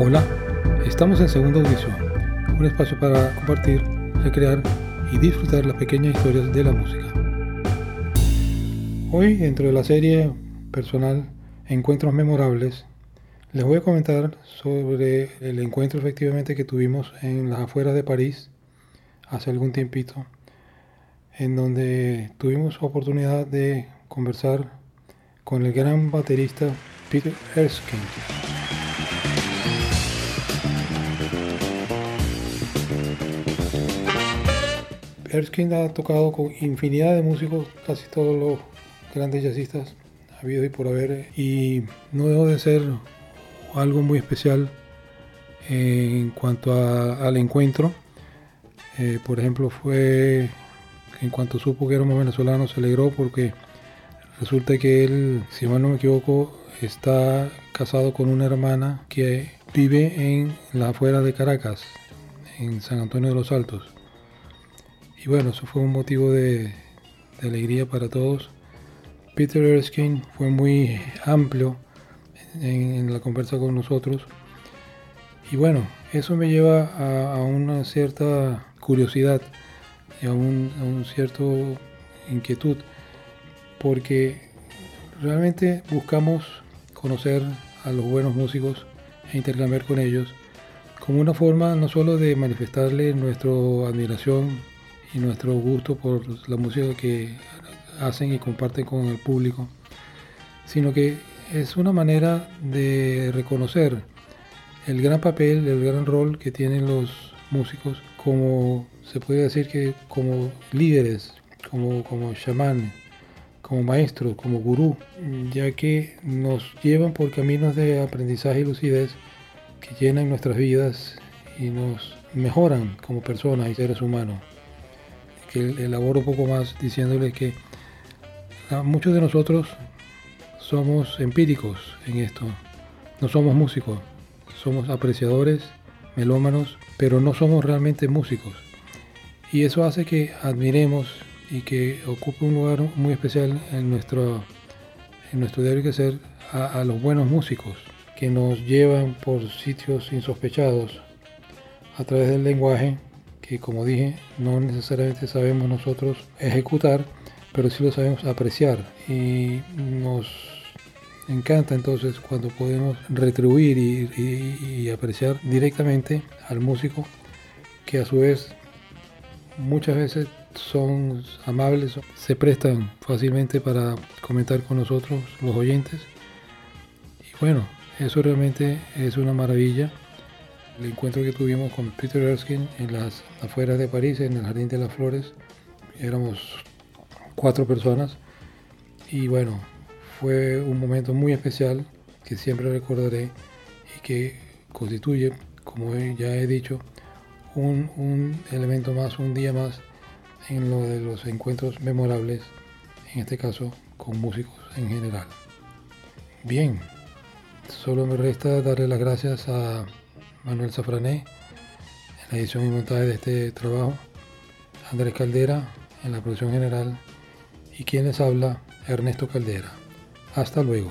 Hola, estamos en Segunda Audición, un espacio para compartir, recrear y disfrutar las pequeñas historias de la música. Hoy, dentro de la serie personal Encuentros Memorables, les voy a comentar sobre el encuentro efectivamente que tuvimos en las afueras de París hace algún tiempito, en donde tuvimos oportunidad de conversar con el gran baterista Peter Erskine. Erskine ha tocado con infinidad de músicos, casi todos los grandes jazzistas habido y por haber, y no dejó de ser algo muy especial en cuanto al encuentro. Eh, por ejemplo, fue en cuanto supo que éramos venezolanos, se alegró porque resulta que él, si mal no me equivoco, está casado con una hermana que vive en la afuera de Caracas, en San Antonio de los Altos. Y bueno, eso fue un motivo de, alegría para todos. Peter Erskine fue muy amplio en, la conversa con nosotros. Y bueno, eso me lleva a, una cierta curiosidad y a un, a un cierto inquietud, porque realmente buscamos conocer a los buenos músicos e intercambiar con ellos como una forma no solo de manifestarle nuestra admiración y nuestro gusto por la música que hacen y comparten con el público, sino que es una manera de reconocer el gran papel, el gran rol que tienen los músicos como, se puede decir que como líderes, como, como chamanes, como maestros, como gurú, ya que nos llevan por caminos de aprendizaje y lucidez que llenan nuestras vidas y nos mejoran como personas y seres humanos. Que elaboro un poco más diciéndoles que muchos de nosotros somos empíricos en esto, no somos músicos, somos apreciadores, melómanos, pero no somos realmente músicos. Y eso hace que admiremos y que ocupe un lugar muy especial en nuestro, en nuestro diario que ser a, los buenos músicos que nos llevan por sitios insospechados a través del lenguaje que como dije no necesariamente sabemos nosotros ejecutar pero sí lo sabemos apreciar y nos encanta entonces cuando podemos retribuir y apreciar directamente al músico que a su vez muchas veces son amables, se prestan fácilmente para comentar con nosotros, los oyentes. Y bueno, eso realmente es una maravilla. El encuentro que tuvimos con Peter Erskine en las afueras de París, en el Jardín de las Flores, éramos cuatro personas. Y bueno, fue un momento muy especial que siempre recordaré y que constituye, como ya he dicho, un, un elemento más, un día más en lo de los encuentros memorables, en este caso con músicos en general. Bien, solo me resta darle las gracias a Manuel Safrané en la edición y montaje de este trabajo, Andrés Caldera en la producción general y quien les habla, Ernesto Caldera. Hasta luego.